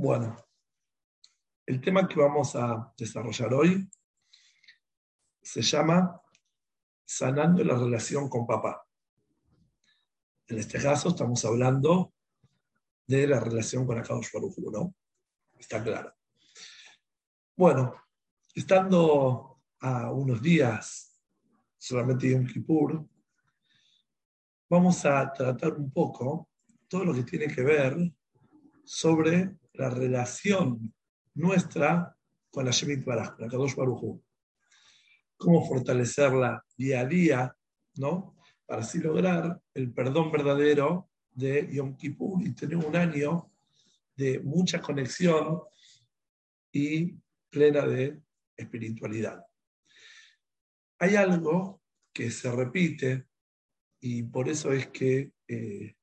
Bueno, el tema que vamos a desarrollar hoy se llama sanando la relación con papá. En este caso estamos hablando de la relación con Akadosh Baruj ¿no? Está claro. Bueno, estando a unos días solamente de un Kippur, vamos a tratar un poco todo lo que tiene que ver sobre la relación nuestra con la Shemit Baraj, con la Kadosh Cómo fortalecerla día a día, ¿no? Para así lograr el perdón verdadero de Yom Kippur y tener un año de mucha conexión y plena de espiritualidad. Hay algo que se repite y por eso es que eh,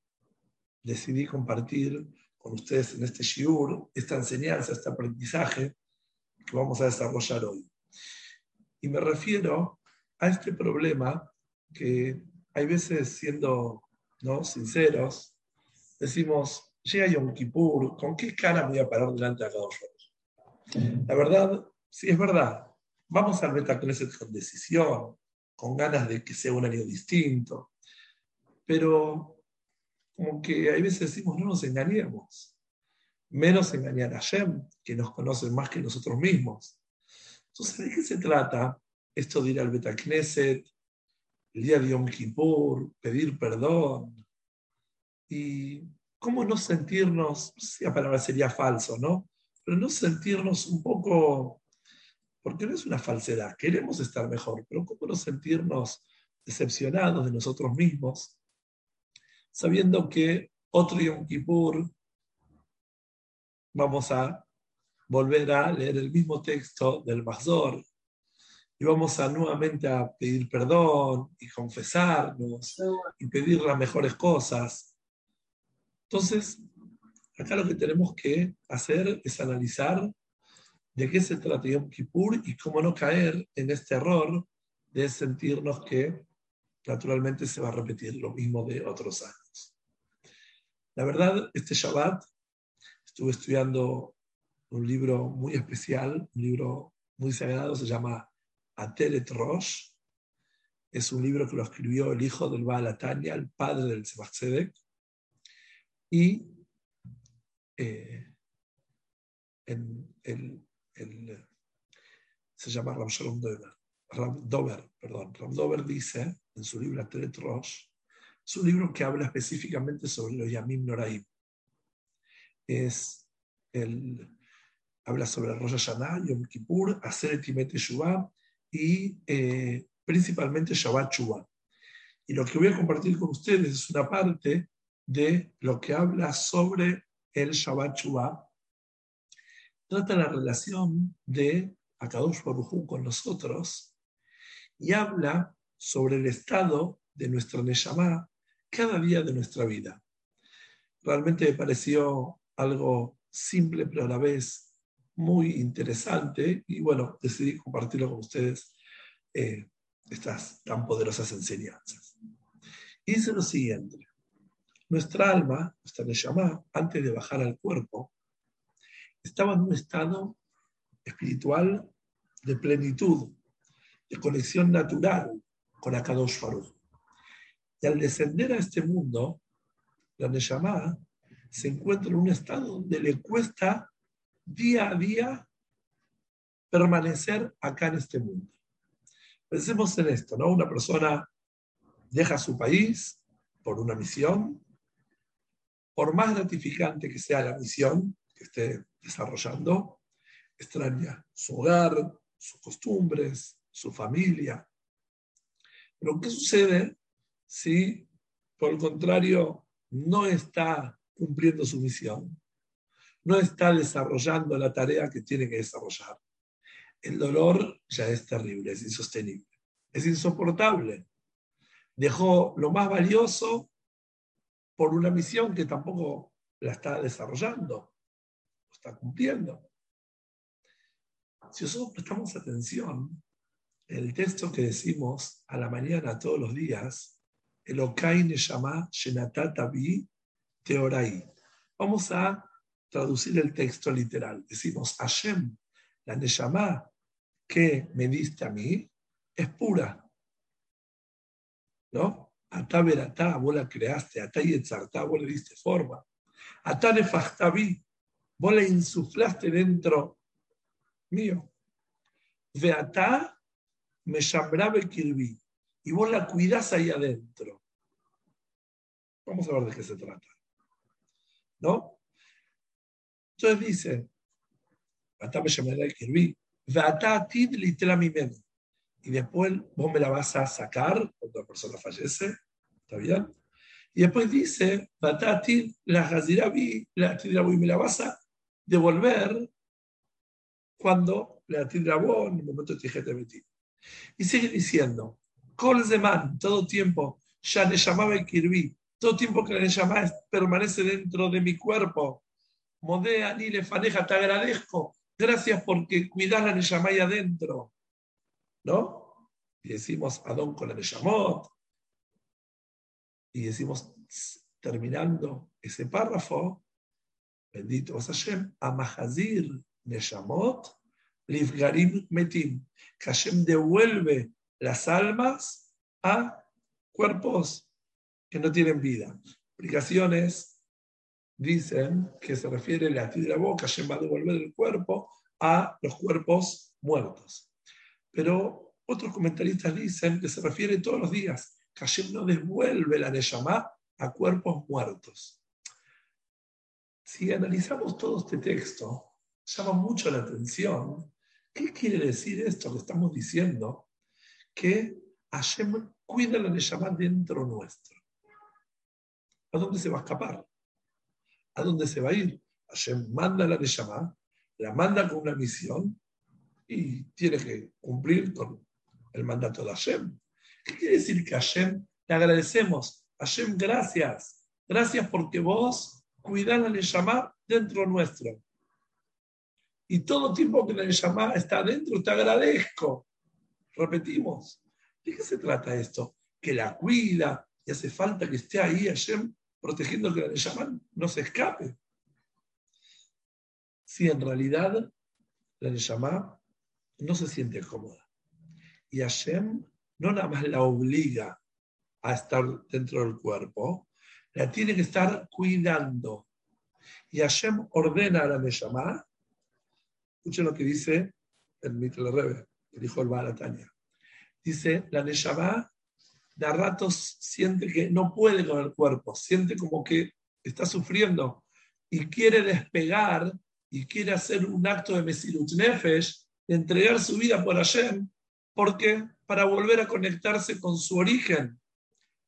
decidí compartir con ustedes en este shiur esta enseñanza, este aprendizaje que vamos a desarrollar hoy. Y me refiero a este problema que hay veces siendo ¿no? sinceros, decimos, llega Yom Kippur, ¿con qué cara me voy a parar delante de Akadosh La verdad, sí es verdad, vamos al Betacneset con decisión, con ganas de que sea un año distinto, pero como que hay veces decimos, no nos engañemos, menos engañar a Shem, que nos conoce más que nosotros mismos. Entonces, ¿de qué se trata esto de ir al Betacneset, el día de Yom Kippur, pedir perdón? Y cómo no sentirnos, si la palabra sería falso, ¿no? Pero no sentirnos un poco, porque no es una falsedad, queremos estar mejor, pero cómo no sentirnos decepcionados de nosotros mismos sabiendo que otro Yom Kippur vamos a volver a leer el mismo texto del Mazor y vamos a nuevamente a pedir perdón y confesarnos y pedir las mejores cosas. Entonces, acá lo que tenemos que hacer es analizar de qué se trata Yom Kippur y cómo no caer en este error de sentirnos que naturalmente se va a repetir lo mismo de otros años. La verdad, este Shabbat estuve estudiando un libro muy especial, un libro muy sagrado, se llama Atelet Rosh. Es un libro que lo escribió el hijo del Baal Atania, el padre del Tzemach Y eh, se llama Ram Shalom Dover. Ram Dover, perdón. Ram dice en su libro Atelet Rosh es un libro que habla específicamente sobre los Yamim Noraim. Es el, habla sobre Rosh Hashanah, Yom Kippur, Hacer Timet Shuvah y eh, principalmente Shabbat Shuvah. Y lo que voy a compartir con ustedes es una parte de lo que habla sobre el Shabbat Shuvah. Trata la relación de Akadosh Baruj con nosotros y habla sobre el estado de nuestra Neshama cada día de nuestra vida. Realmente me pareció algo simple, pero a la vez muy interesante y bueno, decidí compartirlo con ustedes eh, estas tan poderosas enseñanzas. Y dice lo siguiente, nuestra alma, nuestra Neshama, antes de bajar al cuerpo, estaba en un estado espiritual de plenitud, de conexión natural con Akadosh Baruch. Al descender a este mundo, la Neshama se encuentra en un estado donde le cuesta día a día permanecer acá en este mundo. Pensemos en esto, ¿no? Una persona deja su país por una misión, por más gratificante que sea la misión que esté desarrollando, extraña su hogar, sus costumbres, su familia. Pero ¿qué sucede si por el contrario no está cumpliendo su misión, no está desarrollando la tarea que tiene que desarrollar. El dolor ya es terrible, es insostenible, es insoportable. Dejó lo más valioso por una misión que tampoco la está desarrollando, está cumpliendo. Si nosotros prestamos atención, el texto que decimos a la mañana todos los días Elokai Teorai. Vamos a traducir el texto literal. Decimos, Hashem, la Neshama que me diste a mí, es pura. ¿No? Atá veratá, vos la creaste, atá y etzartá, vos le diste forma. Atá nefachtaví, vos la insuflaste dentro mío. Veatá me chambrabe kirví, y vos la cuidás ahí adentro. Vamos a ver de qué se trata. ¿No? Entonces dice, y después vos me la vas a sacar cuando la persona fallece, ¿está bien? Y después dice, la Hazirabi, la Tidrabu, me la vas a devolver cuando la Tidrabu, en el momento de Betí. Y sigue diciendo, Kol Zeman, todo tiempo, ya le llamaba el Kirbi, todo tiempo que le llamaba permanece dentro de mi cuerpo. Modea ni le faneja, te agradezco. Gracias porque cuidar la Neshama ahí adentro. ¿no? Y decimos Adón con el Neshamot. Y decimos, terminando ese párrafo, bendito es Hashem, Amahazir Neshamot, Livgarim Metim, que Hashem devuelve las almas a cuerpos que no tienen vida. Explicaciones dicen que se refiere la la boca, Hashem va a devolver el cuerpo a los cuerpos muertos. Pero otros comentaristas dicen que se refiere todos los días, que Hashem no devuelve la Neshama a cuerpos muertos. Si analizamos todo este texto, llama mucho la atención. ¿Qué quiere decir esto que estamos diciendo? Que Hashem cuida la Neshama dentro nuestro. ¿A dónde se va a escapar? ¿A dónde se va a ir? Hashem manda la Neshama, la manda con una misión y tiene que cumplir con el mandato de Hashem. ¿Qué quiere decir que Hashem le agradecemos? Hashem, gracias. Gracias porque vos cuidás la Neshama dentro nuestro. Y todo tiempo que la Neshama está adentro, te agradezco. Repetimos. ¿De qué se trata esto? Que la cuida y hace falta que esté ahí Hashem protegiendo que la Neshama no se escape. Si en realidad la Neshama no se siente cómoda. Y Hashem no nada más la obliga a estar dentro del cuerpo, la tiene que estar cuidando. Y Hashem ordena a la Neshama, escuchen lo que dice el Mitel Rebe, dijo el Balatania. Dice, la Neshama de ratos siente que no puede con el cuerpo, siente como que está sufriendo y quiere despegar y quiere hacer un acto de Mesilut Nefesh de entregar su vida por Hashem, porque para volver a conectarse con su origen.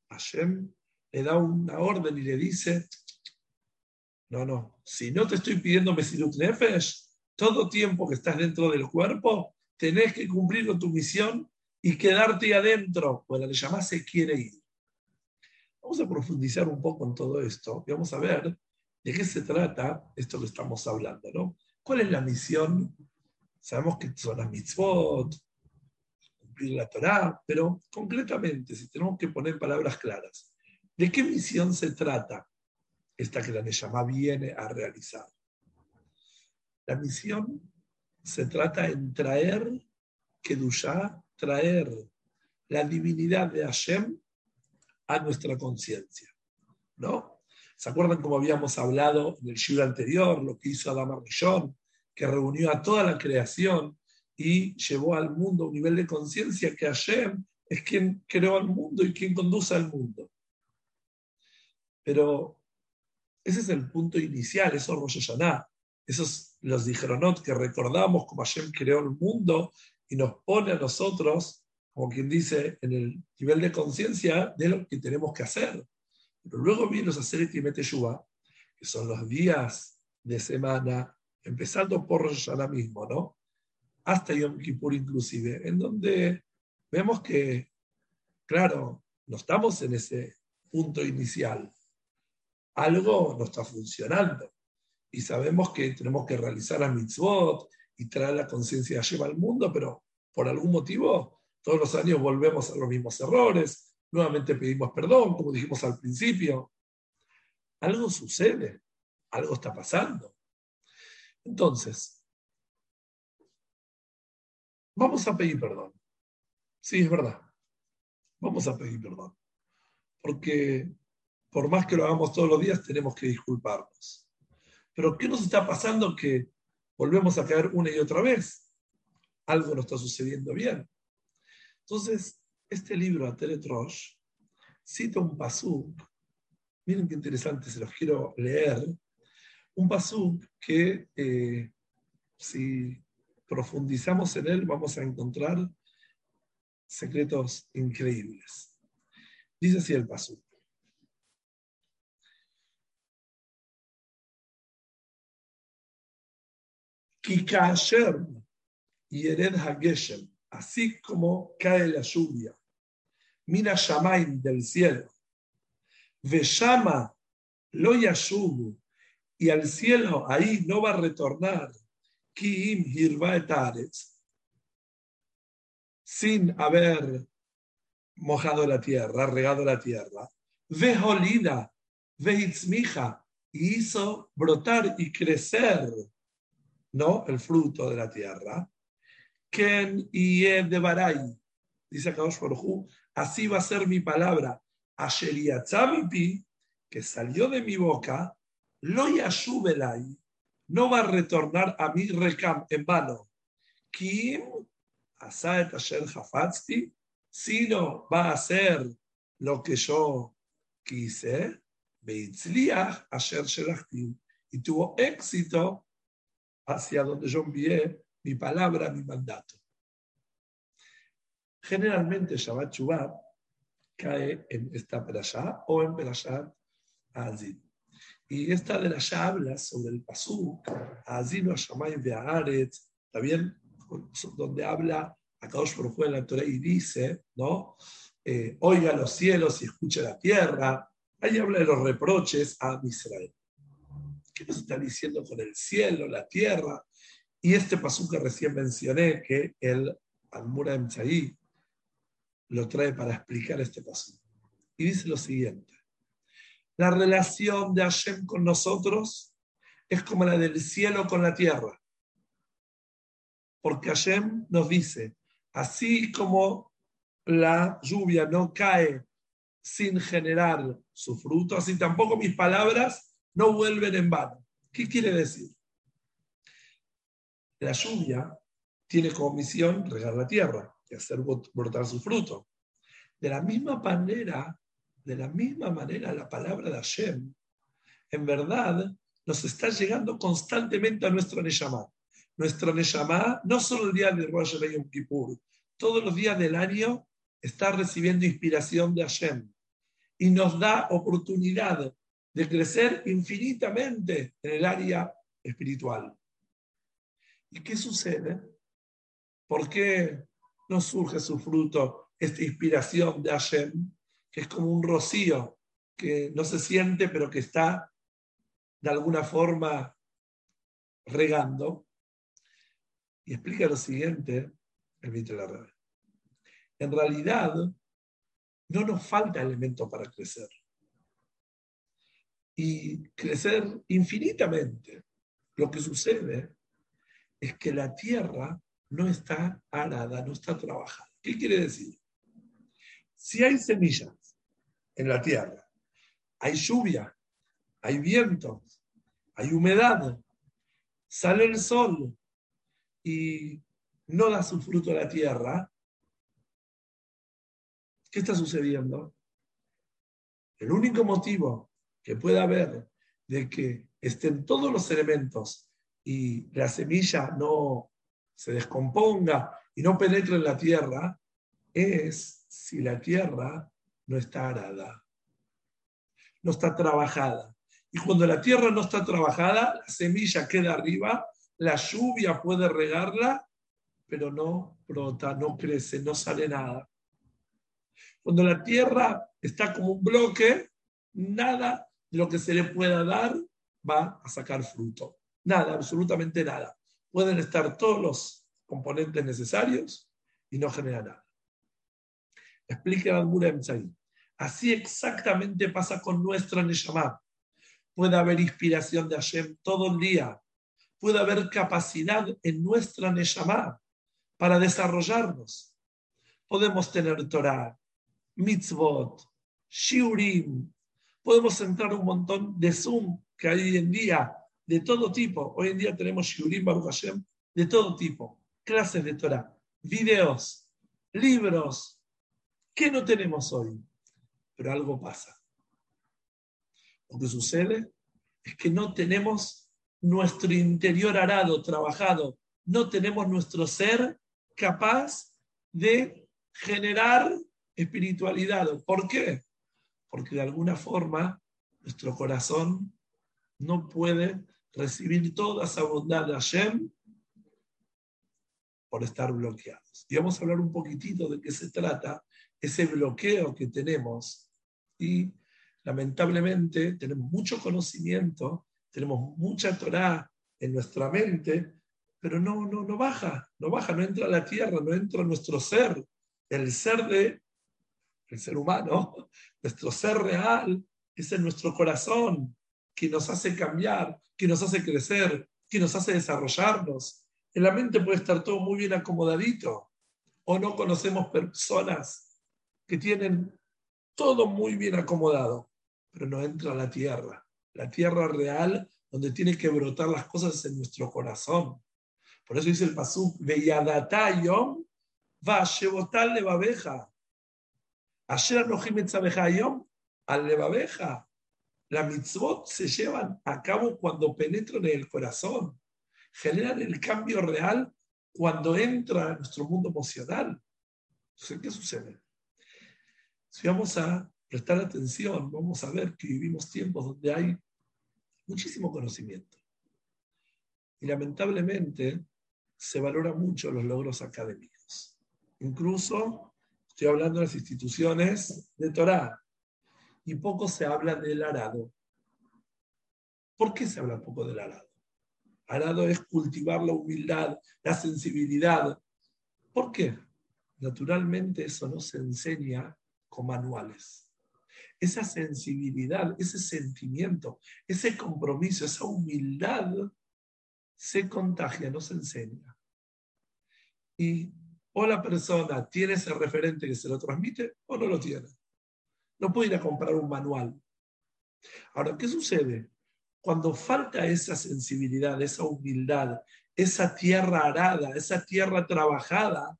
Hashem le da una orden y le dice, no, no, si no te estoy pidiendo Mesirut Nefesh, todo tiempo que estás dentro del cuerpo, tenés que cumplir con tu misión y quedarte adentro, pues la llama se quiere ir. Vamos a profundizar un poco en todo esto y vamos a ver de qué se trata esto que estamos hablando, ¿no? ¿Cuál es la misión Sabemos que son las mitzvot, cumplir la Torah, pero concretamente, si tenemos que poner palabras claras, ¿de qué misión se trata esta que la Neshama viene a realizar? La misión se trata en traer Kedushá, traer la divinidad de Hashem a nuestra conciencia. ¿No? ¿Se acuerdan cómo habíamos hablado en el shur anterior, lo que hizo Adam Arishon, que reunió a toda la creación y llevó al mundo un nivel de conciencia que Hashem es quien creó al mundo y quien conduce al mundo. Pero ese es el punto inicial, eso es Rosh Hashanah, esos los dijeronot que recordamos como Hashem creó el mundo y nos pone a nosotros, como quien dice, en el nivel de conciencia de lo que tenemos que hacer. Pero luego vienen los Aseret y Meteshua, que son los días de semana empezando por Rosh mismo, ¿no? Hasta Yom Kippur inclusive, en donde vemos que, claro, no estamos en ese punto inicial. Algo no está funcionando. Y sabemos que tenemos que realizar la mitzvot y traer la conciencia de al mundo, pero por algún motivo todos los años volvemos a los mismos errores, nuevamente pedimos perdón, como dijimos al principio. Algo sucede, algo está pasando. Entonces, vamos a pedir perdón. Sí, es verdad. Vamos a pedir perdón. Porque por más que lo hagamos todos los días, tenemos que disculparnos. Pero ¿qué nos está pasando que volvemos a caer una y otra vez? Algo no está sucediendo bien. Entonces, este libro, Ateret Rosh, cita un pasuk. Miren qué interesante, se los quiero leer. Un pasuk que, eh, si profundizamos en él, vamos a encontrar secretos increíbles. Dice así el pasuk. Y Yered Hageshem, así como cae la lluvia, mina Shamaim del cielo, llama lo yashubu, y al cielo ahí no va a retornar, Kiim Hirva sin haber mojado la tierra, regado la tierra, Veholida, Vehitzmija, y hizo brotar y crecer ¿no? El fruto de la tierra. Ken y de Baray, dice Kadosh Baruj así va a ser mi palabra. Asheriatzamipi, que salió de mi boca, lo yashubelai, no va a retornar a mi recam en vano. Kim, asaet asher hafatzti, sino va a hacer lo que yo quise, beitzliach asher shelachti, y tuvo éxito hacia donde yo envié mi palabra, mi mandato. Generalmente Shabbat Shuvah cae en esta perashá o en perashá Azid. Y esta la habla sobre el pasuk, Azinu Hashamayim Ve'aretz, también donde habla a Kadosh Baruj en la Torah y dice, ¿no? Eh, oiga los cielos y escucha la tierra. Ahí habla de los reproches a Israel. ¿Qué nos está diciendo con el cielo, la tierra? Y este pasú que recién mencioné, que el Almura Emchaí lo trae para explicar este pasú. Y dice lo siguiente: La relación de Hashem con nosotros es como la del cielo con la tierra. Porque Hashem nos dice: así como la lluvia no cae sin generar su fruto, así tampoco mis palabras no vuelven en vano. ¿Qué quiere decir? La lluvia tiene como misión regar la tierra y hacer brotar su fruto. De la misma manera, de la misma manera, la palabra de Hashem, en verdad, nos está llegando constantemente a nuestro Neshama. Nuestro Neshama, no solo el día de Rosh Yom Kippur, todos los días del año está recibiendo inspiración de Hashem y nos da oportunidad de crecer infinitamente en el área espiritual. ¿Y qué sucede? ¿Por qué no surge su fruto, esta inspiración de Hashem, que es como un rocío que no se siente, pero que está de alguna forma regando? Y explica lo siguiente, el la En realidad, no nos falta elemento para crecer y crecer infinitamente. Lo que sucede es que la tierra no está arada, no está trabajada. ¿Qué quiere decir? Si hay semillas en la tierra, hay lluvia, hay viento, hay humedad, sale el sol y no da su fruto a la tierra, ¿qué está sucediendo? El único motivo que pueda haber de que estén todos los elementos y la semilla no se descomponga y no penetre en la tierra, es si la tierra no está arada, no está trabajada. Y cuando la tierra no está trabajada, la semilla queda arriba, la lluvia puede regarla, pero no brota, no crece, no sale nada. Cuando la tierra está como un bloque, nada lo que se le pueda dar va a sacar fruto. Nada, absolutamente nada. Pueden estar todos los componentes necesarios y no genera nada. Explica Mura Así exactamente pasa con nuestra Neshama. Puede haber inspiración de Hashem todo el día, puede haber capacidad en nuestra Neshama para desarrollarnos. Podemos tener Torah, mitzvot, shiurim, podemos entrar un montón de Zoom que hay hoy en día, de todo tipo. Hoy en día tenemos shiurim, Baruch Hashem, de todo tipo, clases de Torah, videos, libros. ¿Qué no tenemos hoy? Pero algo pasa. Lo que sucede es que no tenemos nuestro interior arado, trabajado, no tenemos nuestro ser capaz de generar espiritualidad. ¿Por qué? Porque de alguna forma nuestro corazón no puede recibir toda esa bondad de Hashem por estar bloqueados. Y vamos a hablar un poquitito de qué se trata ese bloqueo que tenemos y lamentablemente tenemos mucho conocimiento, tenemos mucha Torah en nuestra mente, pero no, no, no baja, no baja, no entra a la tierra, no entra a nuestro ser, el ser de el ser humano, nuestro ser real, es en nuestro corazón, que nos hace cambiar, que nos hace crecer, que nos hace desarrollarnos. En la mente puede estar todo muy bien acomodadito, o no conocemos personas que tienen todo muy bien acomodado, pero no entra la tierra, la tierra real donde tiene que brotar las cosas en nuestro corazón. Por eso dice el Pasuk, Veyadatayom, va a de babeja. Ayer al levabeja. La mitzvot se llevan a cabo cuando penetran en el corazón. Generan el cambio real cuando entra en nuestro mundo emocional. ¿qué sucede? Si vamos a prestar atención, vamos a ver que vivimos tiempos donde hay muchísimo conocimiento. Y lamentablemente se valora mucho los logros académicos. Incluso estoy hablando de las instituciones de Torah. Y poco se habla del arado. ¿Por qué se habla poco del arado? Arado es cultivar la humildad, la sensibilidad. ¿Por qué? Naturalmente eso no se enseña con manuales. Esa sensibilidad, ese sentimiento, ese compromiso, esa humildad se contagia, no se enseña. Y o la persona tiene ese referente que se lo transmite o no lo tiene. No puede ir a comprar un manual. Ahora, ¿qué sucede? Cuando falta esa sensibilidad, esa humildad, esa tierra arada, esa tierra trabajada,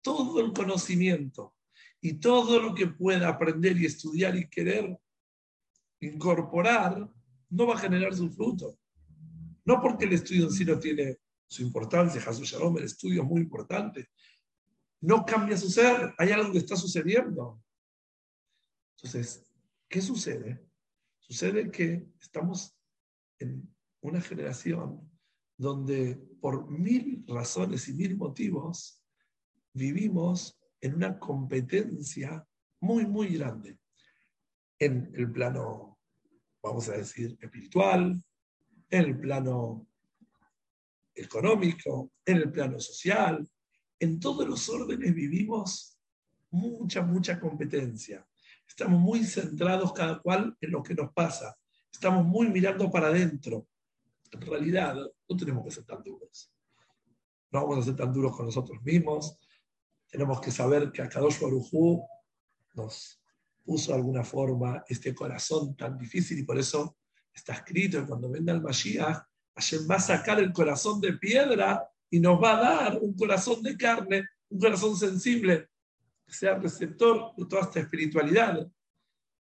todo el conocimiento y todo lo que pueda aprender y estudiar y querer incorporar no va a generar su fruto. No porque el estudio en sí no tiene su importancia, Jesús Shalom, el estudio es muy importante. No cambia su ser, hay algo que está sucediendo. Entonces, ¿qué sucede? Sucede que estamos en una generación donde por mil razones y mil motivos vivimos en una competencia muy, muy grande. En el plano, vamos a decir, espiritual, en el plano económico, en el plano social, en todos los órdenes vivimos mucha, mucha competencia. Estamos muy centrados cada cual en lo que nos pasa. Estamos muy mirando para adentro. En realidad, no tenemos que ser tan duros. No vamos a ser tan duros con nosotros mismos. Tenemos que saber que Akadosh Baruj nos puso de alguna forma este corazón tan difícil y por eso está escrito que cuando venga el Mashiach, Hashem va a sacar el corazón de piedra y nos va a dar un corazón de carne, un corazón sensible, que sea receptor de toda esta espiritualidad.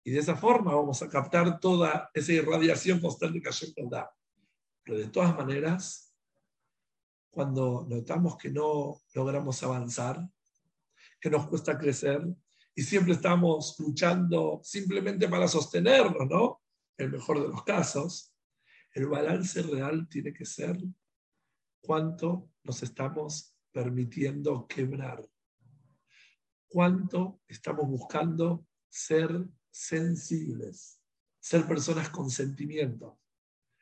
Y de esa forma vamos a captar toda esa irradiación constante que Hashem nos da. Pero de todas maneras, cuando notamos que no logramos avanzar, que nos cuesta crecer, y siempre estamos luchando simplemente para sostenernos, ¿no? El mejor de los casos, el balance real tiene que ser cuánto nos estamos permitiendo quebrar, cuánto estamos buscando ser sensibles, ser personas con sentimiento.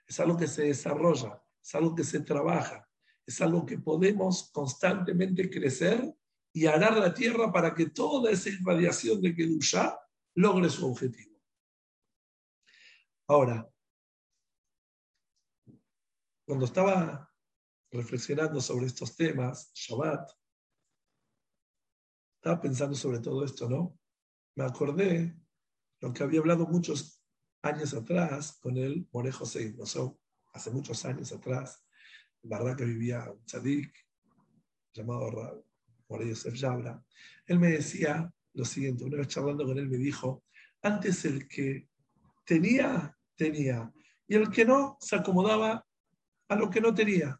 Es algo que se desarrolla, es algo que se trabaja, es algo que podemos constantemente crecer y arar la tierra para que toda esa irradiación de Kedusha logre su objetivo. Ahora, cuando estaba reflexionando sobre estos temas, Shabbat, estaba pensando sobre todo esto, ¿no? Me acordé lo que había hablado muchos años atrás con el More José, no hace muchos años atrás, en verdad que vivía un tzadik llamado More Yosef Yabra. Él me decía lo siguiente, una vez charlando con él me dijo, antes el que tenía, tenía, y el que no, se acomodaba a lo que no tenía.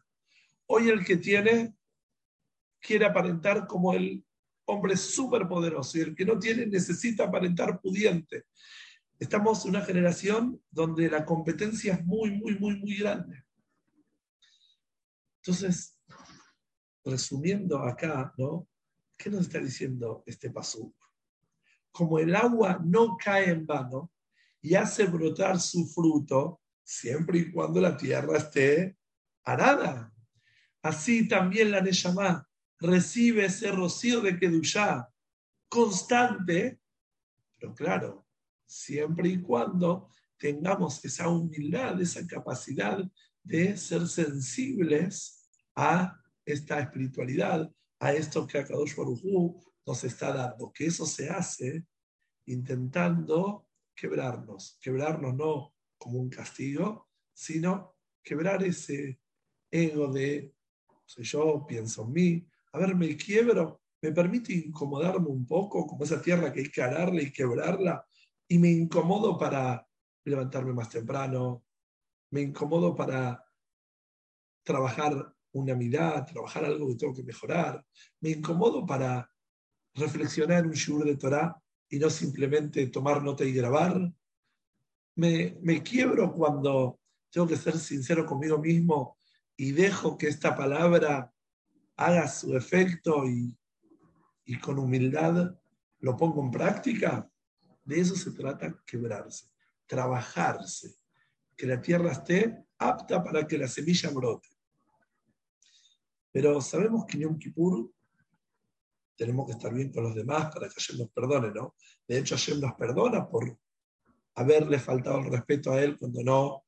Hoy el que tiene quiere aparentar como el hombre superpoderoso y el que no tiene necesita aparentar pudiente. Estamos en una generación donde la competencia es muy, muy, muy, muy grande. Entonces, resumiendo acá, ¿no? ¿Qué nos está diciendo este paso? Como el agua no cae en vano y hace brotar su fruto, siempre y cuando la tierra esté arada. Así también la Neshama recibe ese rocío de Kedushá constante, pero claro, siempre y cuando tengamos esa humildad, esa capacidad de ser sensibles a esta espiritualidad, a esto que Akadosh Baruj nos está dando, que eso se hace intentando quebrarnos, quebrarnos no como un castigo, sino quebrar ese ego de soy yo, pienso en mí, a ver, me quiebro, me permite incomodarme un poco, como esa tierra que hay que ararla y quebrarla, y me incomodo para levantarme más temprano, me incomodo para trabajar una mirada, trabajar algo que tengo que mejorar, me incomodo para reflexionar un shiur de Torah y no simplemente tomar nota y grabar. Me, me quiebro cuando tengo que ser sincero conmigo mismo y dejo que esta palabra haga su efecto y, con humildad lo pongo en práctica, de eso se trata quebrarse, trabajarse, que la tierra esté apta para que la semilla brote. Pero sabemos que en Yom Kippur tenemos que estar bien con los demás para que Hashem nos perdone, ¿no? De hecho, Hashem nos perdona por haberle faltado el respeto a Él cuando no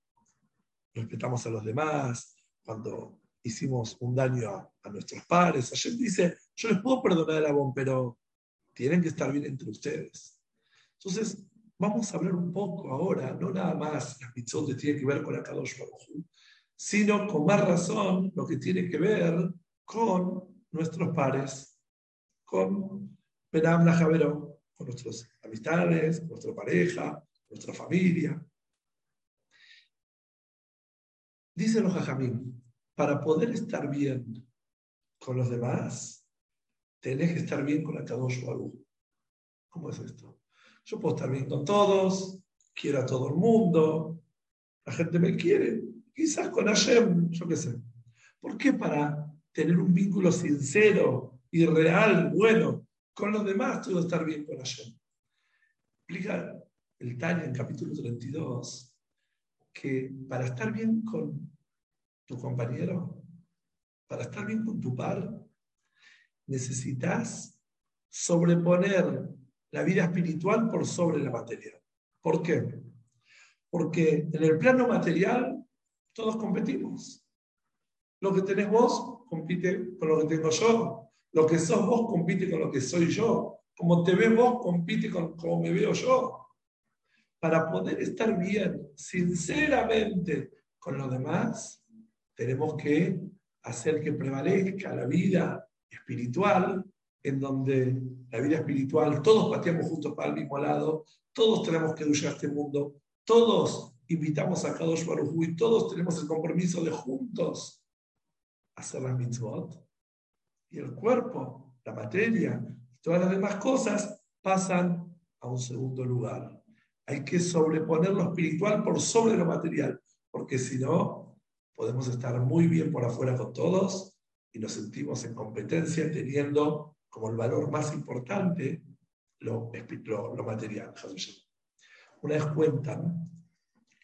respetamos a los demás, cuando hicimos un daño a, nuestros padres. Ayer dice, yo les puedo perdonar el abón, pero tienen que estar bien entre ustedes. Entonces, vamos a hablar un poco ahora, no nada más las mitzvot que tiene que ver con Akadosh Baruj sino con más razón lo que tiene que ver con nuestros pares, con Benam Javero, con nuestras amistades, nuestra pareja, nuestra familia. Dicen los Jajamim, para poder estar bien con los demás, tenés que estar bien con la Kadosh Baruch. ¿Cómo es esto? Yo puedo estar bien con todos, quiero a todo el mundo, la gente me quiere, quizás con Hashem, yo qué sé. ¿Por qué para tener un vínculo sincero y real, bueno, con los demás, tengo que estar bien con Hashem? Explica el Tanya en capítulo 32 que para estar bien con tu compañero, para estar bien con tu par, necesitas sobreponer la vida espiritual por sobre la material. ¿Por qué? Porque en el plano material todos competimos. Lo que tenés vos compite con lo que tengo yo. Lo que sos vos compite con lo que soy yo. Como te ves vos compite con cómo me veo yo. Para poder estar bien, sinceramente, con los demás, tenemos que hacer que prevalezca la vida espiritual, en donde la vida espiritual, todos pateamos juntos para el mismo lado, todos tenemos que duchar este mundo, todos invitamos a Kadosh Baruj y todos tenemos el compromiso de juntos hacer la mitzvot. Y el cuerpo, la materia y todas las demás cosas pasan a un segundo lugar. Hay que sobreponer lo espiritual por sobre lo material, porque si no, podemos estar muy bien por afuera con todos y nos sentimos en competencia teniendo como el valor más importante lo, lo, material. Una vez cuentan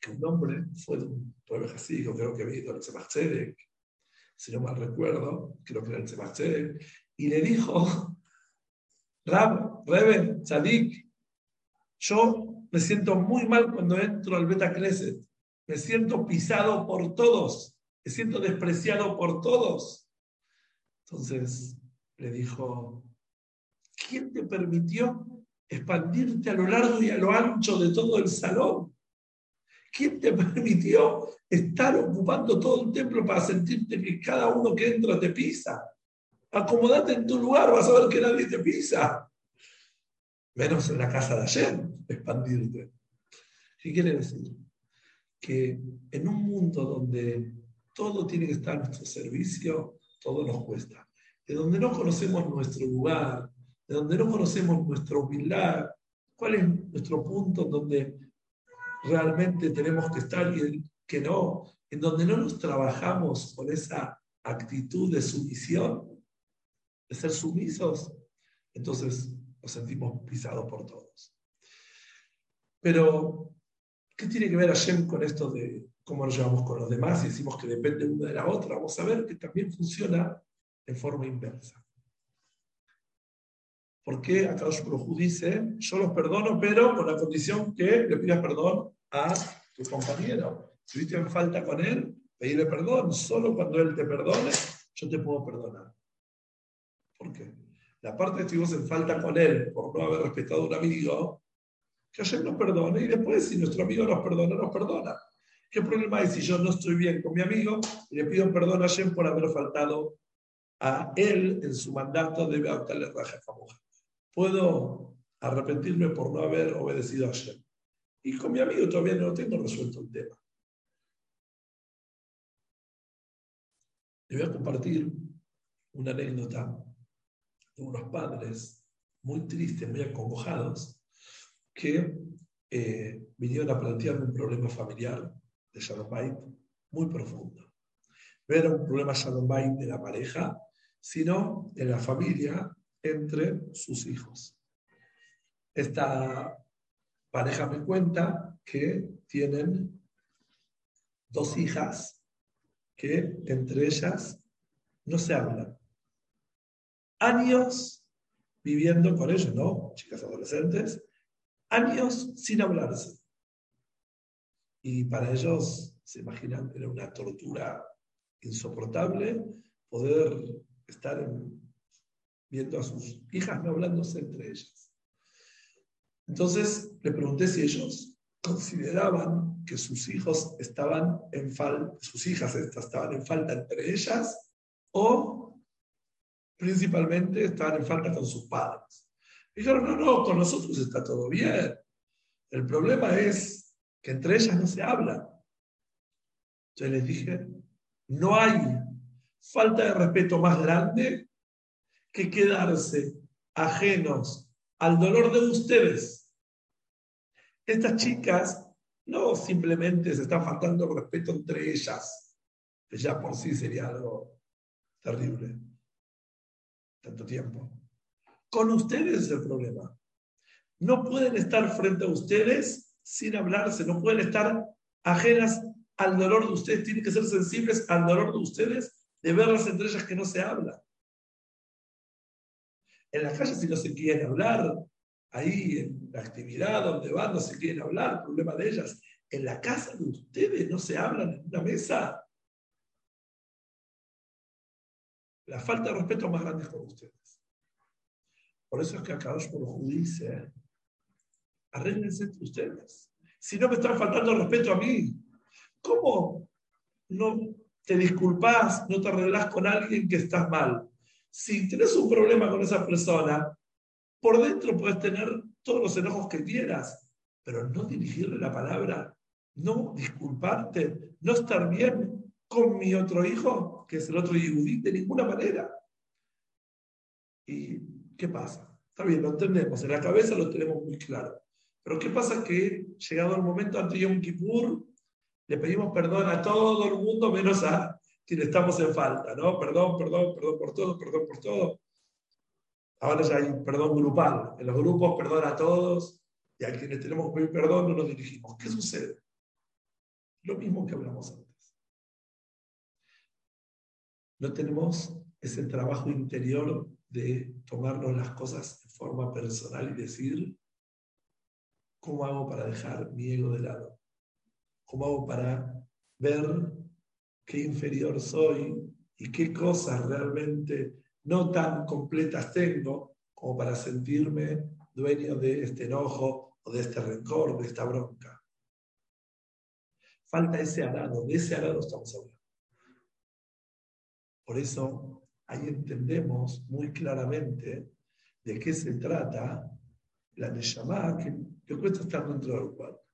que un hombre fue de un pueblo jasídico, creo que había ido al Tzemach si no mal recuerdo, creo que era el Tzemach y le dijo, Rab, Reben, Tzadik, yo me siento muy mal cuando entro al Beta Knesset me siento pisado por todos. me siento despreciado por todos. Entonces le dijo, ¿quién te permitió expandirte a lo largo y a lo ancho de todo el salón? ¿Quién te permitió estar ocupando todo el templo para sentirte que cada uno que entra te pisa? Acomodate en tu lugar, vas a ver que nadie te pisa. Menos en la casa de ayer, expandirte. ¿Qué quiere decir? Que en un mundo donde todo tiene que estar a nuestro servicio, todo nos cuesta. De donde no conocemos nuestro lugar, de donde no conocemos nuestra humildad, cuál es nuestro punto donde realmente tenemos que estar y que no, en donde no nos trabajamos con esa actitud de sumisión, de ser sumisos, entonces nos sentimos pisados por todos. Pero, ¿qué tiene que ver Hashem con esto de cómo nos llevamos con los demás y decimos que depende una de la otra? Vamos a ver que también funciona en forma inversa. ¿Por qué acá Baruj dice, yo los perdono, pero con la condición que le pidas perdón a tu compañero? Si viste en falta con él, pedirle perdón. Solo cuando él te perdone, yo te puedo perdonar. ¿Por qué? La parte de estuvimos en falta con él por no haber respetado a un amigo, que ayer nos perdone y después si nuestro amigo nos perdona, nos perdona. ¿Qué problema hay si yo no estoy bien con mi amigo y le pido perdón a Jen por haber faltado a él en su mandato de Beautale Raja Puedo arrepentirme por no haber obedecido a Jen. Y con mi amigo todavía no tengo resuelto el tema. Le voy a compartir una anécdota de unos padres muy tristes, muy acongojados, que eh, vinieron a plantearme un problema familiar de Shalom muy profundo. No era un problema Shalom de la pareja, sino de la familia entre sus hijos. Esta pareja me cuenta que tienen dos hijas que entre ellas no se hablan años viviendo con ellos, ¿no? Chicas adolescentes, años sin hablarse. Y para ellos, se imaginan, era una tortura insoportable poder estar viendo a sus hijas no hablándose entre ellas. Entonces le pregunté si ellos consideraban que sus hijos estaban en falta, sus hijas estaban en falta entre ellas o principalmente estaban en falta con sus padres. Dijeron, no, no, con nosotros está todo bien. El problema es que entre ellas no se habla. Yo les dije, no hay falta de respeto más grande que quedarse ajenos al dolor de ustedes. Estas chicas no simplemente se están faltando respeto entre ellas, que ya por sí sería algo terrible tanto tiempo. Con ustedes es el problema. No pueden estar frente a ustedes sin hablarse, no pueden estar ajenas al dolor de ustedes, tienen que ser sensibles al dolor de ustedes de ver las estrellas que no se hablan. En la calle si no se quieren hablar, ahí en la actividad donde van no se quieren hablar, problema de ellas. En la casa de ustedes no se hablan en una mesa, La falta de respeto más grande con ustedes. Por eso es que acá por dice, arréglense entre ustedes. Si no me están faltando respeto a mí, ¿cómo no te disculpas, no te arreglas con alguien que estás mal? Si tienes un problema con esa persona, por dentro puedes tener todos los enojos que quieras, pero no dirigirle la palabra, no disculparte, no estar bien con mi otro hijo, que es el otro Yehudí, de ninguna manera. ¿Y qué pasa? Está bien, lo entendemos, en la cabeza lo tenemos muy claro. Pero ¿qué pasa que llegado el momento ante Yom Kippur, le pedimos perdón a todo el mundo menos a quien estamos en falta, ¿no? Perdón, perdón, perdón por todo, perdón por todo. Ahora ya hay perdón grupal. En los grupos perdón a todos y a quienes tenemos que pedir perdón no nos dirigimos. ¿Qué sucede? Lo mismo que hablamos antes no tenemos ese trabajo interior de tomarnos las cosas de forma personal y decir, ¿cómo hago para dejar mi ego de lado? ¿Cómo hago para ver qué inferior soy y qué cosas realmente no tan completas tengo como para sentirme dueño de este enojo o de este rencor, de esta bronca. Falta ese arado, de ese arado estamos hablando. Por eso ahí entendemos muy claramente de qué se trata la Neshama, que, que cuesta estar dentro del cuerpo.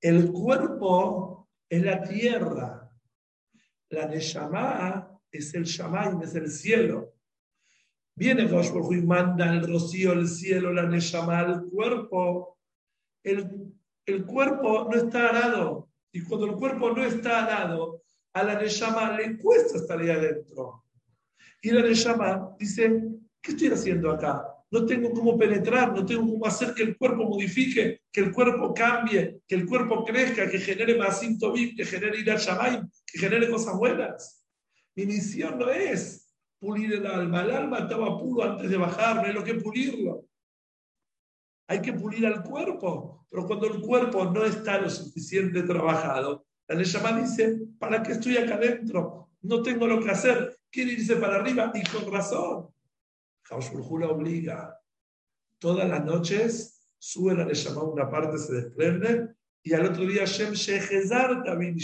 El cuerpo es la tierra, la Neshama es el Shamaim, es el cielo. Viene Josh y manda el rocío, el cielo, la Neshama, el cuerpo. El, el cuerpo no está arado. Y cuando el cuerpo no está arado, a la Neshama le cuesta estar ahí adentro. Y la Neshama dice, ¿qué estoy haciendo acá? No tengo cómo penetrar, no tengo cómo hacer que el cuerpo modifique, que el cuerpo cambie, que el cuerpo crezca, que genere más Tobim, que genere Ira que genere cosas buenas. Mi misión no es pulir el alma. El alma estaba puro antes de bajar, no hay lo que pulirlo. Hay que pulir al cuerpo, pero cuando el cuerpo no está lo suficiente trabajado, la Neshama dice, ¿para qué estoy acá adentro? No tengo lo que hacer, quiere irse para arriba y con razón. Jaushulhula obliga. Todas las noches sube la Neshama, una parte se desprende y al otro día Shem Shehezar también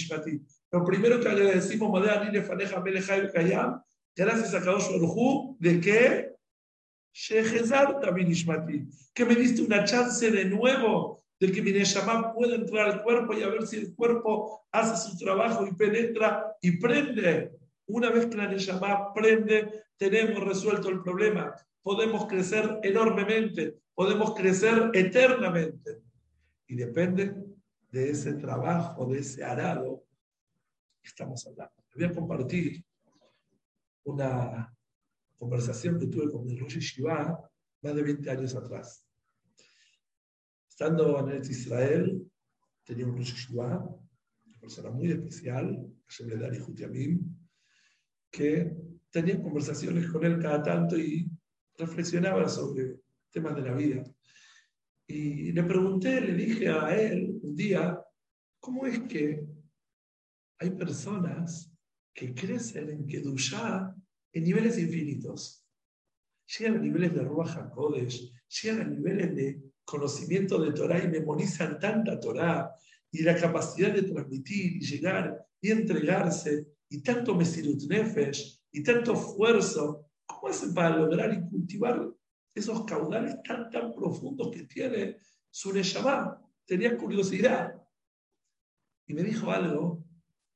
Lo primero que le decimos, Madea Nile Faneja Melechai Kayam, gracias a Baruj ¿de qué? Shehezar también Que me diste una chance de nuevo de que mi Neshama pueda entrar al cuerpo y a ver si el cuerpo hace su trabajo y penetra y prende. Una vez que la Neshama prende, tenemos resuelto el problema. Podemos crecer enormemente, podemos crecer eternamente. Y depende de ese trabajo, de ese arado que estamos hablando. Voy a compartir una conversación que tuve con el Rosh Shiva más de 20 años atrás. Estando en Israel, tenía un Rosh Shiva, una persona muy especial, Shemledari Jutiamim, que tenía conversaciones con él cada tanto y reflexionaba sobre temas de la vida. Y le pregunté, le dije a él un día, ¿cómo es que hay personas que crecen en Kedushá en niveles infinitos? Llegan a niveles de Ruach HaKodesh, llegan a niveles de conocimiento de Torah y memorizan tanta Torah y la capacidad de transmitir y llegar y entregarse y tanto Mesirut Nefesh y tanto esfuerzo, ¿cómo hacen para lograr y cultivar esos caudales tan, tan profundos que tiene su Neshama? Tenía curiosidad. Y me dijo algo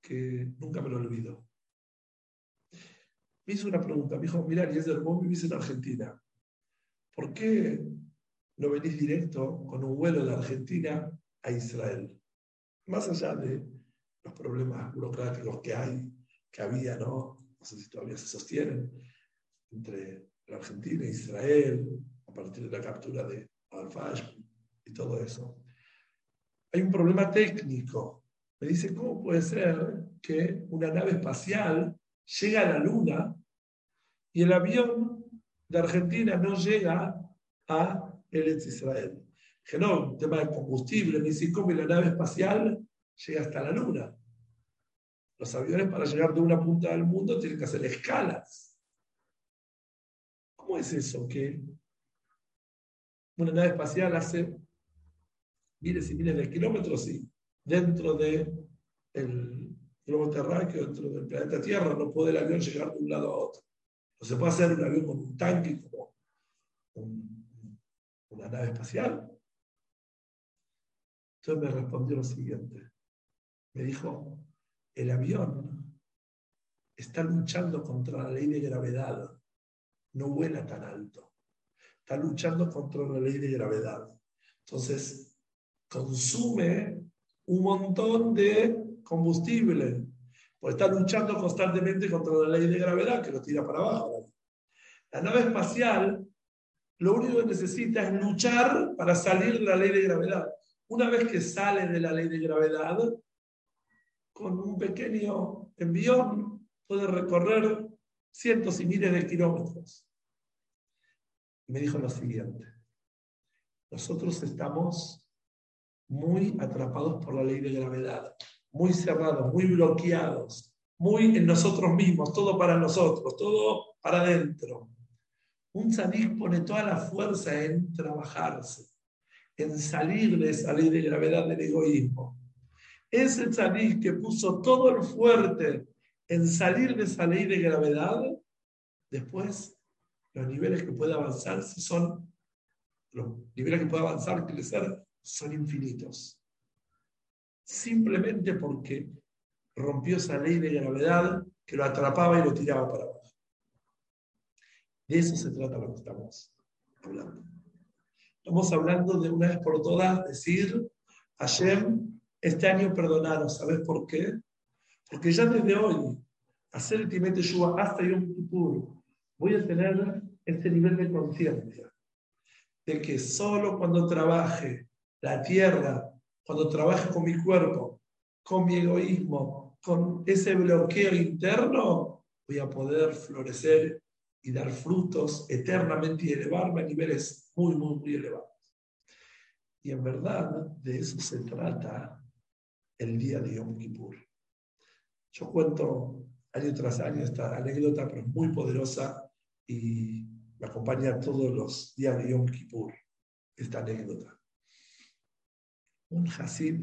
que nunca me lo olvido. Me hizo una pregunta, me dijo, mira, Eliezer, vos vivís en Argentina. ¿Por qué no venís directo con un vuelo de Argentina a Israel? Más allá de los problemas burocráticos que hay, que había, ¿no? no sé si todavía se sostienen, entre la Argentina e Israel, a partir de la captura de al y todo eso. Hay un problema técnico. Me dice, ¿cómo puede ser que una nave espacial llega a la Luna y el avión de Argentina no llega a el Israel? Que no, un tema de combustible. Me dice, ¿cómo la nave espacial llega hasta la Luna? Los aviones para llegar de una punta del mundo tienen que hacer escalas. ¿Cómo es eso que una nave espacial hace miles y miles de kilómetros y dentro del de globo terráqueo, dentro del planeta Tierra, no puede el avión llegar de un lado a otro? No se puede hacer un avión con un tanque como una nave espacial. Entonces me respondió lo siguiente. Me dijo, el avión está luchando contra la ley de gravedad, no vuela tan alto, está luchando contra la ley de gravedad. Entonces, consume un montón de combustible, pues está luchando constantemente contra la ley de gravedad que lo tira para abajo. La nave espacial lo único que necesita es luchar para salir de la ley de gravedad. Una vez que sale de la ley de gravedad, con un pequeño envión puede recorrer cientos y miles de kilómetros. Me dijo lo siguiente, nosotros estamos muy atrapados por la ley de gravedad, muy cerrados, muy bloqueados. muy en nosotros mismos, todo para nosotros, todo para adentro. Un tzadik pone toda la fuerza en trabajarse, en salir de esa ley de gravedad del egoísmo. Ese tzadik que puso todo el fuerte en salir de esa ley de gravedad, después los niveles que puede avanzar son, los niveles que puede avanzar, crecer, son infinitos. Simplemente porque rompió esa ley de gravedad que lo atrapaba y lo tiraba para abajo. De eso se trata lo que estamos hablando. Estamos hablando de una vez por todas decir, Hashem, este año perdonaros. ¿Sabes por qué? Porque ya desde hoy, hacer el Timete Yuba hasta Yom Kippur, voy a tener este nivel de conciencia de que solo cuando trabaje la tierra, cuando trabaje con mi cuerpo, con mi egoísmo, con ese bloqueo interno, voy a poder florecer y dar frutos eternamente y elevarme a niveles muy, muy, muy elevados. Y en verdad de eso se trata el día de Yom Kippur. Yo cuento año tras año esta anécdota, pero es muy poderosa y me acompaña todos los días de Yom Kippur, esta anécdota. Un Hasid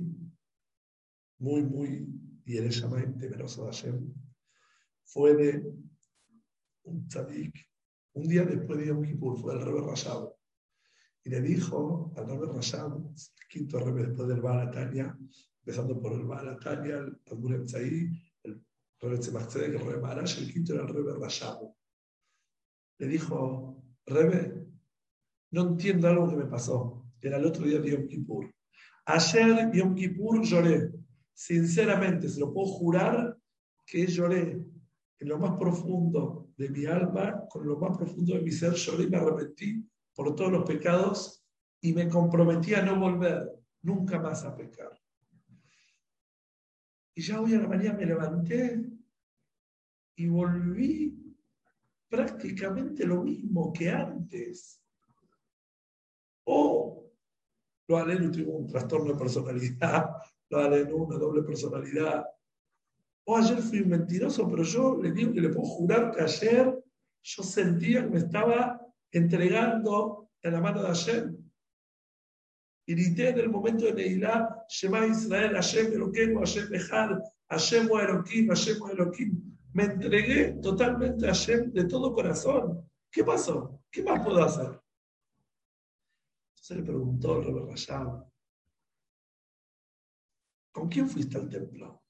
muy, muy, y temeroso de Hashem, fue de un tzadik, un día después de Yom Kippur, fue el Rebbe Rashab, y le dijo al Rashab, el quinto Rebbe después del Baal empezando por el Baal el Talmud Emzai, el Rebbe Tzemach el Rebbe Maharash, el quinto era el Rebbe Rashab. Le dijo, Rebbe, no entiendo algo que me pasó. Era el otro día de Yom Kippur. Ayer Yom Kippur lloré. Sinceramente, se lo puedo jurar que lloré en lo más profundo de mi alma, con lo más profundo de mi ser, lloré y me arrepentí por todos los pecados y me comprometí a no volver nunca más a pecar. Y ya hoy a la mañana me levanté y volví prácticamente lo mismo que antes. O lo aleno tuvo un trastorno de personalidad, lo aleno una doble personalidad, o ayer fui mentiroso, pero yo le digo que le puedo jurar que ayer yo sentía que me estaba entregando en la mano de. Y grité en el momento de Neilá, Shema Israel, Hashem Eloquim, Hashem Echad, Hashem Eloquim, Hashem Eloquim. Me entregué totalmente a Hashem de todo corazón. ¿Qué pasó? ¿Qué más puedo hacer? Entonces le preguntó el Rashab, ¿con quién fuiste al templo?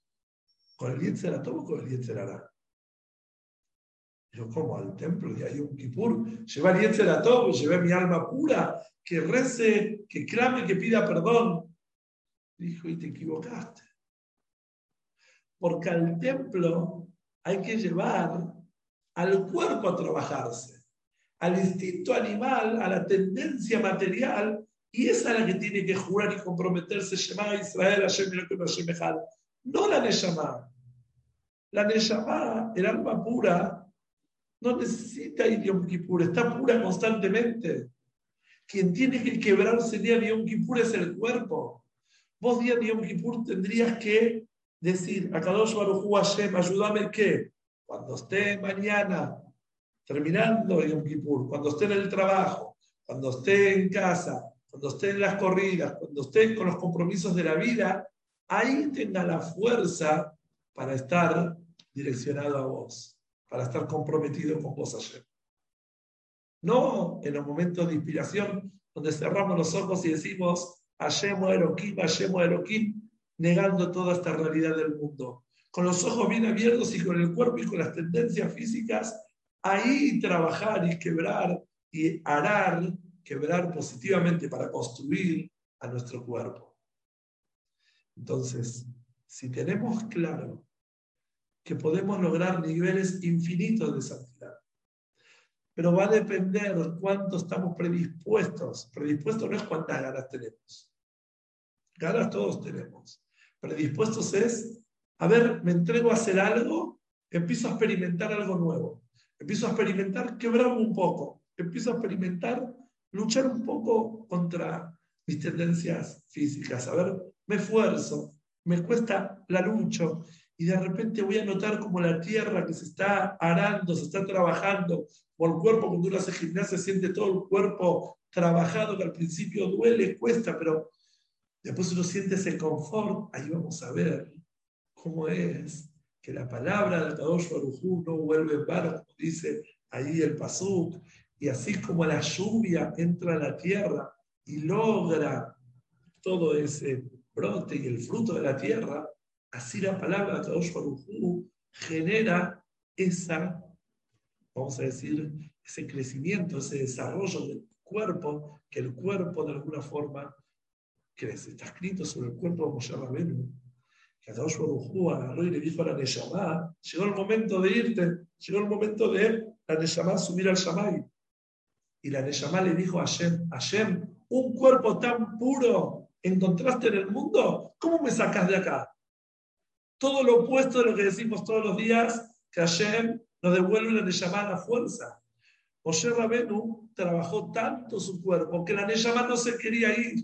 ¿Con el Yetzeratov o con el Yetzerará? Yo, como al templo de Ayum Kippur, llevé el Yetzeratov, llevé mi alma pura, que rece, que clame, que pida perdón. Dijo, y te equivocaste. Porque al templo hay que llevar al cuerpo a trabajarse, al instinto animal, a la tendencia material, y esa es la que tiene que jurar y comprometerse, Shema Israel, Hashem Hashem no la Neshama. La Neshama, el alma pura, no necesita ir Yom Kippur, está pura constantemente. Quien tiene que quebrarse el día de Yom Kippur es el cuerpo. Vos día de Yom Kippur tendrías que decir, a Kadosh Baruch Hashem, ayúdame que cuando esté mañana terminando Yom Kippur, cuando esté en el trabajo, cuando esté en casa, cuando esté en las corridas, cuando esté con los compromisos de la vida, ahí tenga la fuerza para estar direccionado a vos, para estar comprometido con vos ayer. No en los momentos de inspiración donde cerramos los ojos y decimos, Hallemo Elohim, Hallemo Elohim, negando toda esta realidad del mundo. Con los ojos bien abiertos y con el cuerpo y con las tendencias físicas, ahí trabajar y quebrar y arar, quebrar positivamente para construir a nuestro cuerpo. Entonces, si tenemos claro que podemos lograr niveles infinitos de santidad, pero va a depender cuánto estamos predispuestos. Predispuestos no es cuántas ganas tenemos. Ganas todos tenemos. Predispuestos es, a ver, me entrego a hacer algo, empiezo a experimentar algo nuevo. Empiezo a experimentar quebrarme un poco. Empiezo a experimentar luchar un poco contra mis tendencias físicas. A ver, me esfuerzo, me cuesta la lucha y de repente voy a notar como la tierra que se está arando, se está trabajando, por el cuerpo cuando uno hace gimnasia siente todo el cuerpo trabajado, que al principio duele, cuesta, pero después uno siente ese confort, ahí vamos a ver cómo es que la palabra de Kadosh Barujú no vuelve en vano, como dice ahí el Pasuk, y así como la lluvia entra a la tierra y logra todo ese brote y el fruto de la tierra, así la palabra de Barujú genera esa, vamos a decir, ese crecimiento, ese desarrollo del cuerpo, que el cuerpo de alguna forma crece. Está escrito sobre el cuerpo de Moshe Rabenu, que Kadosh Barujú agarró y le dijo a la Neshama, llegó el momento de irte, llegó el momento de la Neshama subir al Shamay. Y la Neshama le dijo a Hashem, Hashem, un cuerpo tan puro encontraste en el mundo, ¿cómo me sacas de acá? Todo lo opuesto de lo que decimos todos los días, que Hashem nos devuelve la Neshama a la fuerza. Moshe Rabenu trabajó tanto su cuerpo que la Neshama no se quería ir.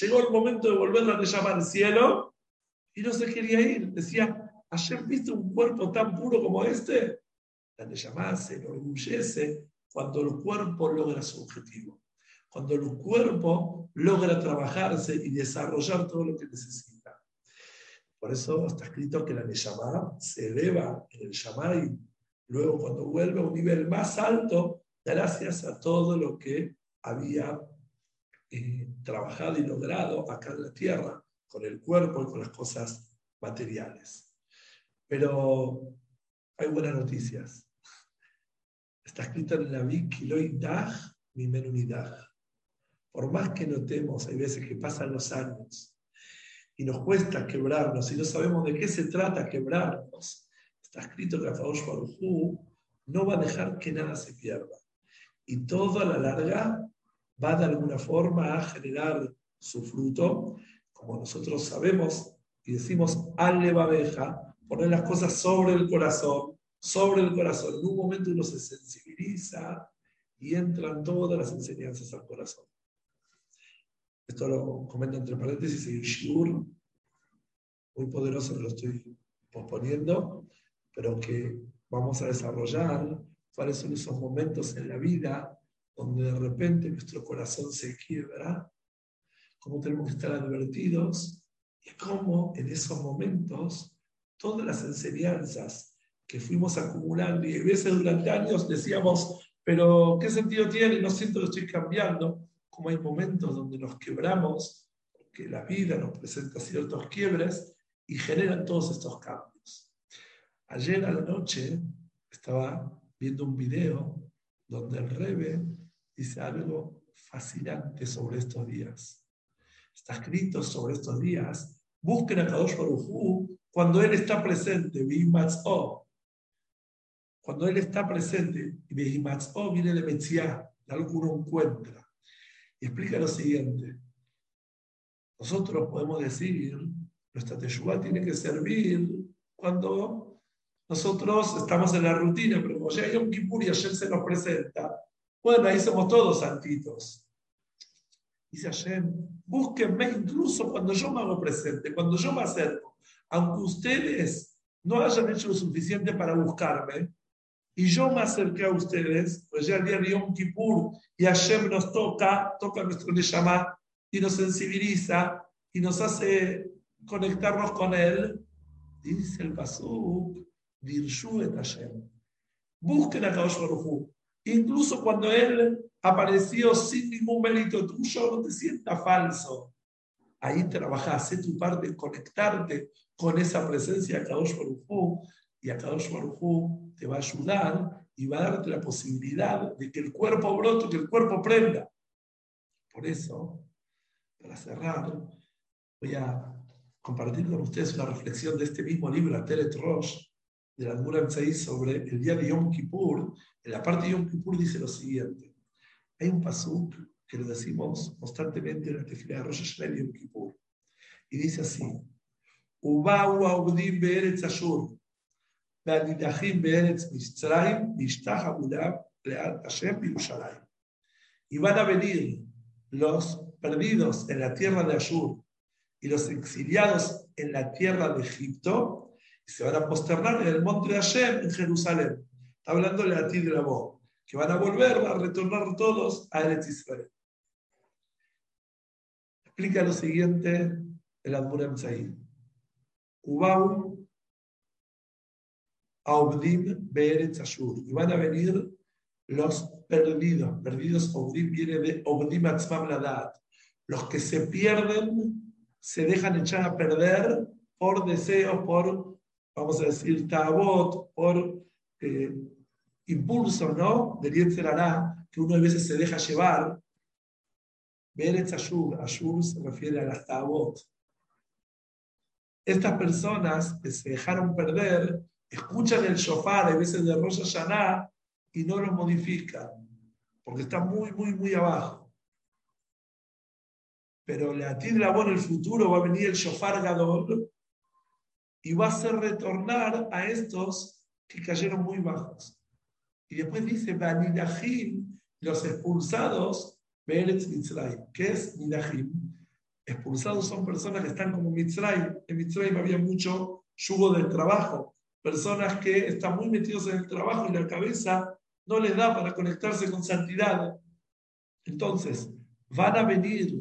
Llegó el momento de volver la Neshama al cielo y no se quería ir. Decía, ¿Hashem viste un cuerpo tan puro como este? La Neshama se enorgullece cuando el cuerpo logra su objetivo, cuando el cuerpo logra trabajarse y desarrollar todo lo que necesita. Por eso está escrito que la Neshama se eleva en el Shamay, luego cuando vuelve a un nivel más alto, gracias a todo lo que había eh, trabajado y logrado acá en la tierra, con el cuerpo y con las cosas materiales. Pero hay buenas noticias. Está escrito en la Vikiloy Dag, mi menunidad. Por más que notemos, hay veces que pasan los años y nos cuesta quebrarnos y no sabemos de qué se trata quebrarnos. Está escrito que Akadosh Baruj no va a dejar que nada se pierda. Y todo a la larga va de alguna forma a generar su fruto. Como nosotros sabemos y decimos, ale babeja, poner las cosas sobre el corazón sobre el corazón. En un momento uno se sensibiliza y entran todas las enseñanzas al corazón. Esto lo comento entre paréntesis en Shur, muy poderoso que lo estoy posponiendo, pero que vamos a desarrollar cuáles son esos momentos en la vida donde de repente nuestro corazón se quiebra, cómo tenemos que estar advertidos y cómo en esos momentos todas las enseñanzas que fuimos acumulando y a veces durante años decíamos, pero ¿qué sentido tiene? No siento que estoy cambiando, como hay momentos donde nos quebramos, porque la vida nos presenta ciertos quiebres y generan todos estos cambios. Ayer a la noche estaba viendo un video donde el Rebe dice algo fascinante sobre estos días. Está escrito sobre estos días. Busquen a Kadosh Baruj cuando Él está presente. O cuando Él está presente, y oh, viene de Metziah, algo que uno encuentra. Y explica lo siguiente. Nosotros podemos decir, nuestra Teshuvah tiene que servir cuando nosotros estamos en la rutina, pero como ya un Kippur y ayer se nos presenta, bueno, ahí somos todos santitos. Dice Hashem, búsquenme incluso cuando yo me hago presente, cuando yo me acerco, aunque ustedes no hayan hecho lo suficiente para buscarme, y yo me acerqué a ustedes, pues ya el día de Yom Kippur y Hashem nos toca, toca nuestro Neshama y nos sensibiliza y nos hace conectarnos con Él. Dice el Pasuk, Dirshu et Hashem. Busquen a Kadosh Baruj Incluso cuando Él apareció sin ningún mérito tuyo, no te sientas falso. Ahí trabaja, hace tu parte, conectarte con esa presencia de Kadosh Baruj y a Kadosh Baruj te va a ayudar y va a darte la posibilidad de que el cuerpo brote, que el cuerpo prenda. Por eso, para cerrar, voy a compartir con ustedes una reflexión de este mismo libro, Ateret Rosh, de la Dura sobre el día de Yom Kippur. En la parte de Yom Kippur dice lo siguiente. Hay un pasuk que lo decimos constantemente en la tefila de Rosh Hashanah y Yom Kippur. Y dice así. Ubau audim be'eretz ashur. Y van a venir los perdidos en la tierra de Ashur y los exiliados en la tierra de Egipto, y se van a posternar en el monte de Hashem en Jerusalén. Está hablándole a ti de la voz, que van a volver, van a retornar todos a Eretz Israel. Explica lo siguiente el Admurem Zahid. Ubau Aubdim Be'eretz Ashur. Y van a venir los perdidos. Perdidos, Obdim viene de Obdim Atzmam Ladat. Los que se pierden, se dejan echar a perder por deseos, por, vamos a decir, tabot, por eh, impulso, ¿no? De hará, que uno a veces se deja llevar. Beretz Ashur, Ashur se refiere a las tabot. Estas personas que se dejaron perder, escuchan el shofar a veces de Rosh Hashanah y no lo modifican, porque está muy, muy, muy abajo. Pero la la en el futuro va a venir el shofar Gadol y va a hacer retornar a estos que cayeron muy bajos. Y después dice, Banidahim, los expulsados, Beretz Mitzrayim. ¿Qué es Nidahim? Expulsados son personas que están como Mitzrayim. En Mitzrayim había mucho yugo del trabajo. Personas que están muy metidos en el trabajo y la cabeza no les da para conectarse con santidad. Entonces, van a venir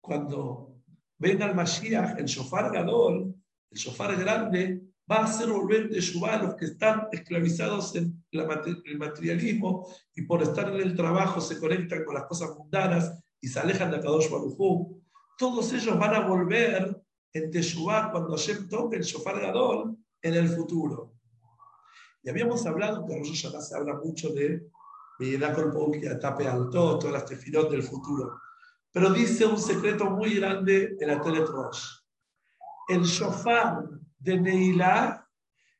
cuando venga el Mashiach, el shofar Gadol, el shofar grande, va a hacer volver de Shubá a los que están esclavizados en el materialismo y por estar en el trabajo se conectan con las cosas mundanas y se alejan de Kadosh Baruj Todos ellos van a volver en Teshuvah cuando Hashem toque el shofar Gadol en el futuro. Y habíamos hablado que Rosh se habla mucho de Tape Alto, todas las tefilot del futuro. Pero dice un secreto muy grande en la Rosh. El shofar de Neilá,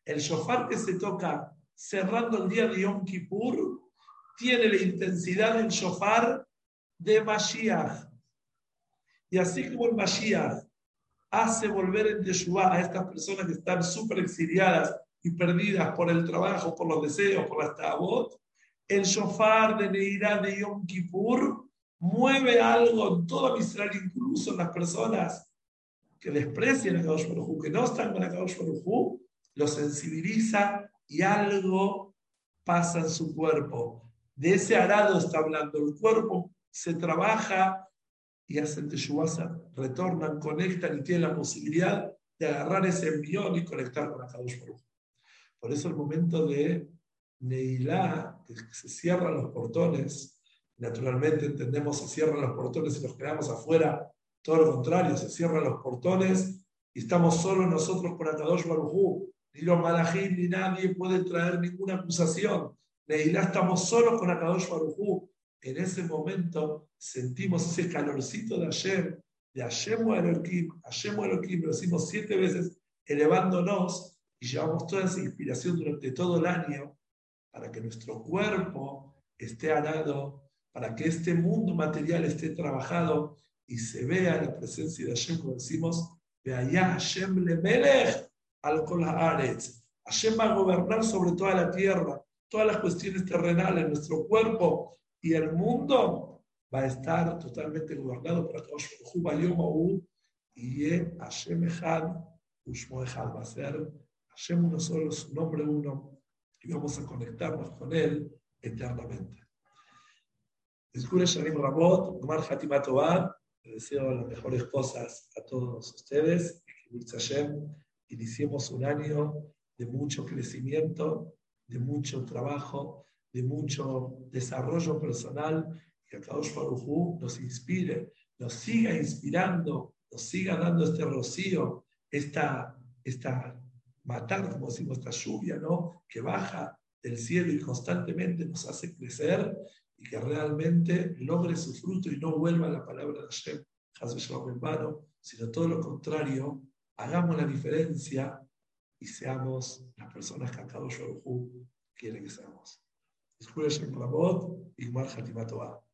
el shofar que se toca cerrando el día de Yom Kippur, tiene la intensidad del shofar de Mashiach. Y así como el Mashiach hace volver en Teshuvah a estas personas que están súper exiliadas y perdidas por el trabajo, por los deseos, por las tabot, el shofar de Neirá de Yom Kippur mueve algo en todo Israel, incluso en las personas que desprecian a Kadosh que no están con Kadosh Baruj lo sensibiliza y algo pasa en su cuerpo. De ese arado está hablando. El cuerpo se trabaja y hacen teshuvah, retornan, conectan y tienen la posibilidad de agarrar ese envión y conectar con Akadosh Baruj. Por eso el momento de Neilá, que se cierran los portones, naturalmente entendemos se cierran los portones y nos quedamos afuera, todo lo contrario, se cierran los portones y estamos solo nosotros con Akadosh Baruj. Ni los malajim ni nadie puede traer ninguna acusación. Neilá estamos solos con Akadosh Baruj en ese momento sentimos ese calorcito de Hashem, de Hashem Elohim, Hashem Elohim, lo decimos siete veces, elevándonos y llevamos toda esa inspiración durante todo el año para que nuestro cuerpo esté arado, para que este mundo material esté trabajado y se vea la presencia de Hashem, como decimos, de allá Hashem le melech al Haaretz. Hashem va a gobernar sobre toda la tierra, todas las cuestiones terrenales, nuestro cuerpo y el mundo va a estar totalmente gobernado por Akadosh Baruj y Hashem Echad, Ushmo Echad, va a ser Hashem uno solo, su nombre uno, y vamos a conectarnos con él eternamente. Discure Shanim Ramot, Gmar Hatimat le deseo las mejores cosas a todos ustedes, que Hashem, iniciemos un año de mucho crecimiento, de mucho trabajo, de mucho desarrollo personal, que Kadosh Baruj nos inspire, nos siga inspirando, nos siga dando este rocío, esta, esta matar, como decimos, esta lluvia, ¿no? Que baja del cielo y constantemente nos hace crecer y que realmente logre su fruto y no vuelva la palabra de Hashem, Hashem en vano, sino todo lo contrario, hagamos la diferencia y seamos las personas que Kadosh Baruj quiere que seamos. Escuchen Rabot y Mar Hatimatova.